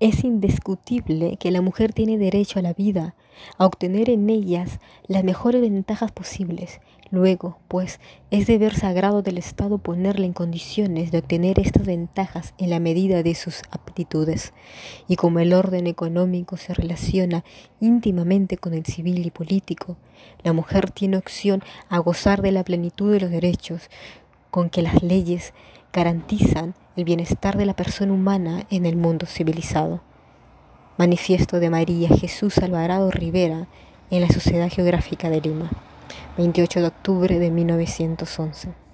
Es indiscutible que la mujer tiene derecho a la vida, a obtener en ellas las mejores ventajas posibles. Luego, pues, es deber sagrado del Estado ponerle en condiciones de obtener estas ventajas en la medida de sus aptitudes. Y como el orden económico se relaciona íntimamente con el civil y político, la mujer tiene opción a gozar de la plenitud de los derechos con que las leyes garantizan el bienestar de la persona humana en el mundo civilizado. Manifiesto de María Jesús Alvarado Rivera en la Sociedad Geográfica de Lima, 28 de octubre de 1911.